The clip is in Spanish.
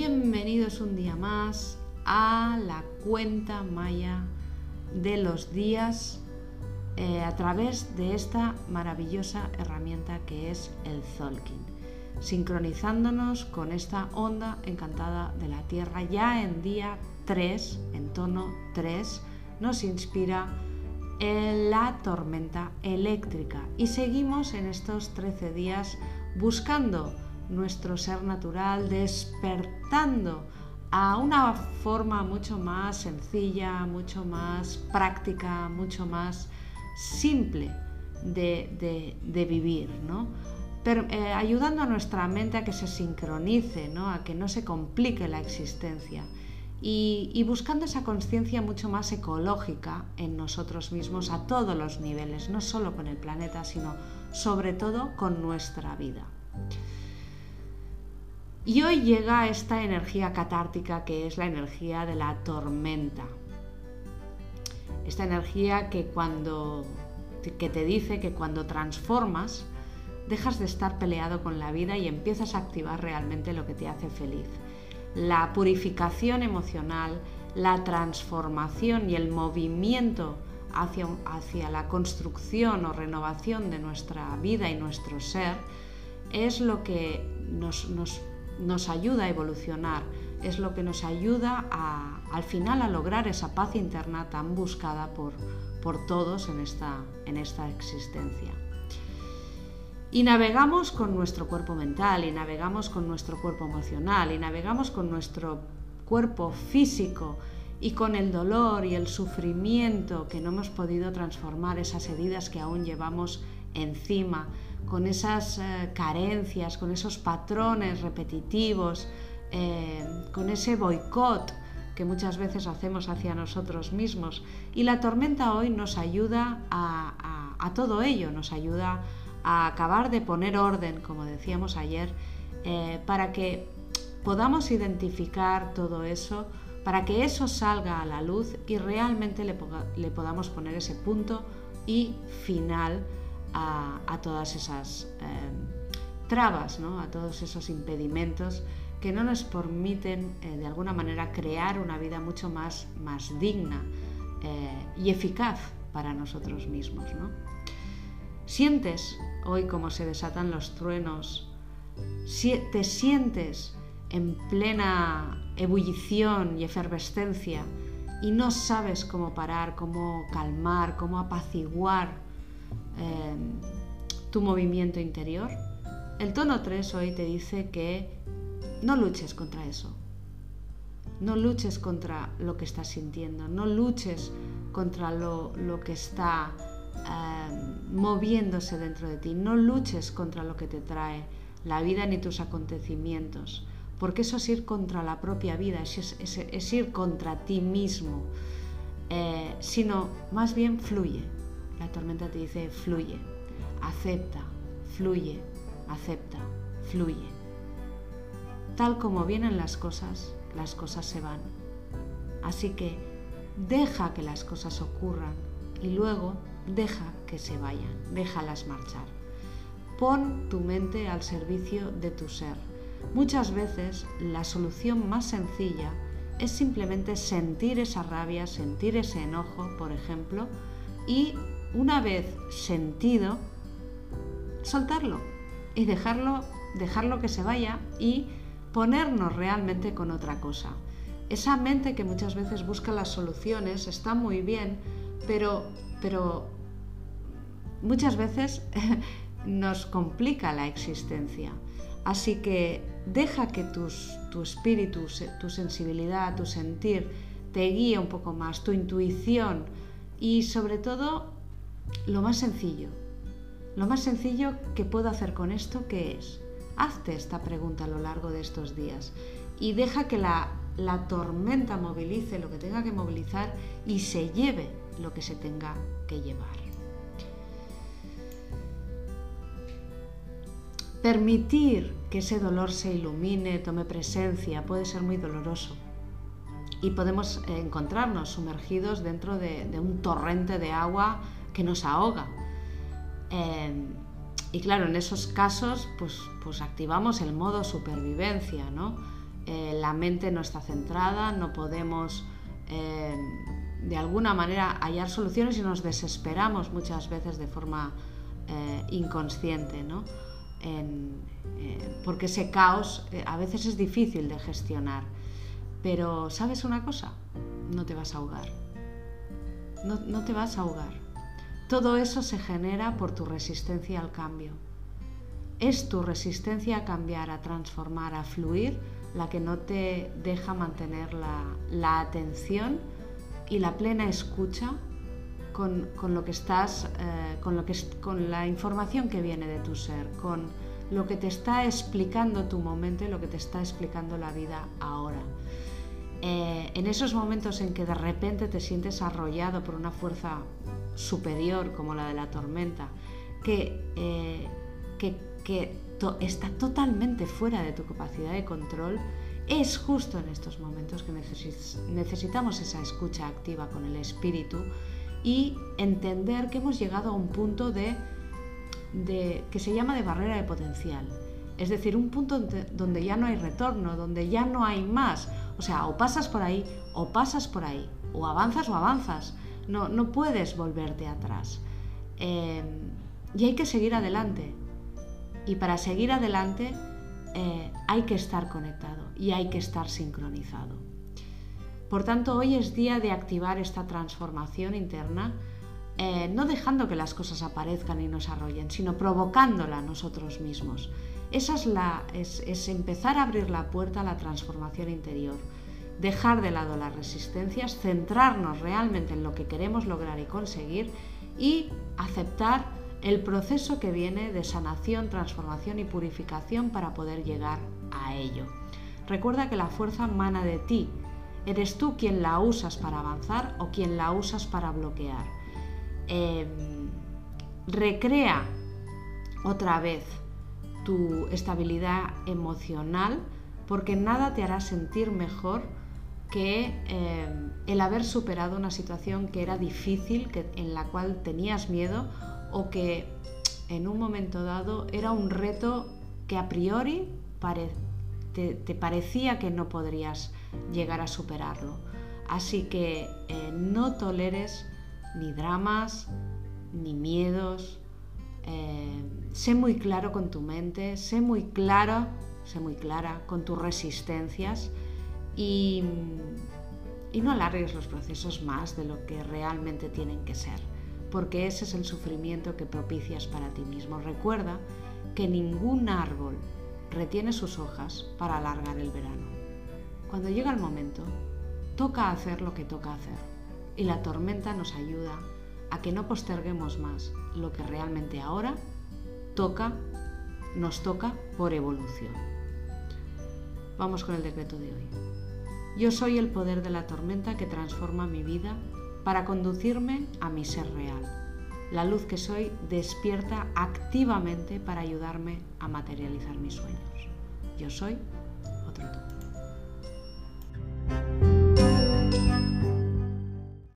bienvenidos un día más a la cuenta maya de los días eh, a través de esta maravillosa herramienta que es el Zolkin, sincronizándonos con esta onda encantada de la Tierra. Ya en día 3, en tono 3, nos inspira la tormenta eléctrica. Y seguimos en estos 13 días buscando nuestro ser natural, despertando a una forma mucho más sencilla, mucho más práctica, mucho más simple de, vivir, ¿no? Pero, eh, ayudando a nuestra mente a que se sincronice, ¿no? a que no se complique la existencia y, buscando esa conciencia mucho más ecológica en nosotros mismos a todos los niveles, no solo con el planeta, sino sobre todo con nuestra vida. Y hoy llega esta energía catártica que es la energía de la tormenta. Esta energía que cuando que te dice que cuando transformas dejas de estar peleado con la vida y empiezas a activar realmente lo que te hace feliz la purificación emocional, la transformación y el movimiento hacia, hacia, la construcción o renovación de nuestra vida y nuestro ser es lo que nos, ayuda a evolucionar, es lo que nos ayuda al final a lograr esa paz interna tan buscada por, por todos en esta, en esta existencia. Y navegamos con nuestro cuerpo mental, y navegamos con nuestro cuerpo emocional, y navegamos con nuestro cuerpo físico y con el dolor y el sufrimiento que no hemos podido transformar, esas heridas que aún llevamos encima, con esas eh, carencias, con esos patrones repetitivos, eh, con ese boicot que muchas veces hacemos hacia nosotros mismos. Y la tormenta hoy nos ayuda a, todo ello, nos ayuda a acabar de poner orden, como decíamos ayer, eh, para que podamos identificar todo eso, para que eso salga a la luz y realmente le, podamos poner ese punto y final a, todas esas eh, trabas, ¿no? a todos esos impedimentos que no nos permiten eh, de alguna manera crear una vida mucho más, más digna y eficaz para nosotros mismos. Sientes hoy como se desatan los truenos, te sientes en plena ebullición y efervescencia y no sabes cómo parar, cómo calmar, cómo apaciguar em, tu movimiento interior. El tono 3 hoy te dice que no luches contra eso. No luches contra lo que estás sintiendo, no luches contra lo, lo que está Em, moviéndose dentro de ti. No luches contra lo que te trae la vida ni tus acontecimientos, porque eso es ir contra la propia vida, es, ir contra ti mismo, eh, sino más bien fluye. La tormenta te dice fluye, acepta, fluye, acepta, fluye. Tal como vienen las cosas, las cosas se van. Así que deja que las cosas ocurran y luego deja que se vayan, déjalas marchar. Pon tu mente al servicio de tu ser. Muchas veces la solución más sencilla es simplemente sentir esa rabia, sentir ese enojo, por ejemplo, y una vez sentido, soltarlo y dejarlo, dejarlo que se vaya y ponernos realmente con otra cosa. Esa mente que muchas veces busca las soluciones está muy bien, pero, pero muchas veces nos complica la existencia. Así que deja que tu espíritu, tu sensibilidad, tu sentir te guíe un poco más, tu intuición y sobre todo lo más sencillo. Lo más sencillo que puedo hacer con esto, ¿qué es? Hazte esta pregunta a lo largo de estos días y deja que la, la tormenta movilice lo que tenga que movilizar y se lleve lo que se tenga que llevar. Permitir que ese dolor se ilumine, tome presencia, puede ser muy doloroso. Y podemos encontrarnos sumergidos dentro de, un torrente de agua que nos ahoga. Em, y claro, en esos casos, pues, pues activamos el modo supervivencia, ¿no? eh, la mente no está centrada, no podemos eh, de alguna manera hallar soluciones y nos desesperamos muchas veces de forma eh, inconsciente, ¿no? porque ese caos a veces es difícil de gestionar. Pero ¿sabes una cosa? No te vas a ahogar. no te vas a ahogar. Todo eso se genera por tu resistencia al cambio. Es tu resistencia a cambiar, a transformar, a fluir la que no te deja mantener la, atención y la plena escucha con, lo que estás, eh, con, lo que, con la información que viene de tu ser, con lo que te está explicando tu momento y lo que te está explicando la vida ahora. Eh, en esos momentos en que de repente te sientes arrollado por una fuerza superior como la de la tormenta, que, eh, que, está totalmente fuera de tu capacidad de control, es justo en estos momentos que necesitamos esa escucha activa con el espíritu y entender que hemos llegado a un punto de, que se llama de barrera de potencial. Es decir, un punto donde ya no hay retorno, donde ya no hay más. O sea, o pasas por ahí o pasas por ahí, o avanzas o avanzas. No, no puedes volverte atrás. Eh, y hay que seguir adelante. Y para seguir adelante eh, hay que estar conectado y hay que estar sincronizado. Por tanto, hoy es día de activar esta transformación interna, eh, no dejando que las cosas aparezcan y nos arrollen, sino provocándola nosotros mismos. Esa es, la, es empezar a abrir la puerta a la transformación interior, dejar de lado las resistencias, centrarnos realmente en lo que queremos lograr y conseguir y aceptar el proceso que viene de sanación, transformación y purificación para poder llegar a ello. Recuerda que la fuerza mana de ti. Eres tú quien la usas para avanzar o quien la usas para bloquear. Em, recrea otra vez tu estabilidad emocional porque nada te hará sentir mejor que em, el haber superado una situación que era difícil, en la cual tenías miedo o que en un momento dado era un reto que a priori te, parecía que no podrías llegar a superarlo. Así que eh, no toleres ni dramas, ni miedos. Eh, sé muy claro con tu mente, sé muy claro, sé muy clara con tus resistencias y, y no alargues los procesos más de lo que realmente tienen que ser porque ese es el sufrimiento que propicias para ti mismo. Recuerda que ningún árbol retiene sus hojas para alargar el verano. Cuando llega el momento, toca hacer lo que toca hacer y la tormenta nos ayuda a que no posterguemos más lo que realmente ahora toca, nos toca por evolución. Vamos con el decreto de hoy. Yo soy el poder de la tormenta que transforma mi vida para conducirme a mi ser real. La luz que soy despierta activamente para ayudarme a materializar mis sueños. Yo soy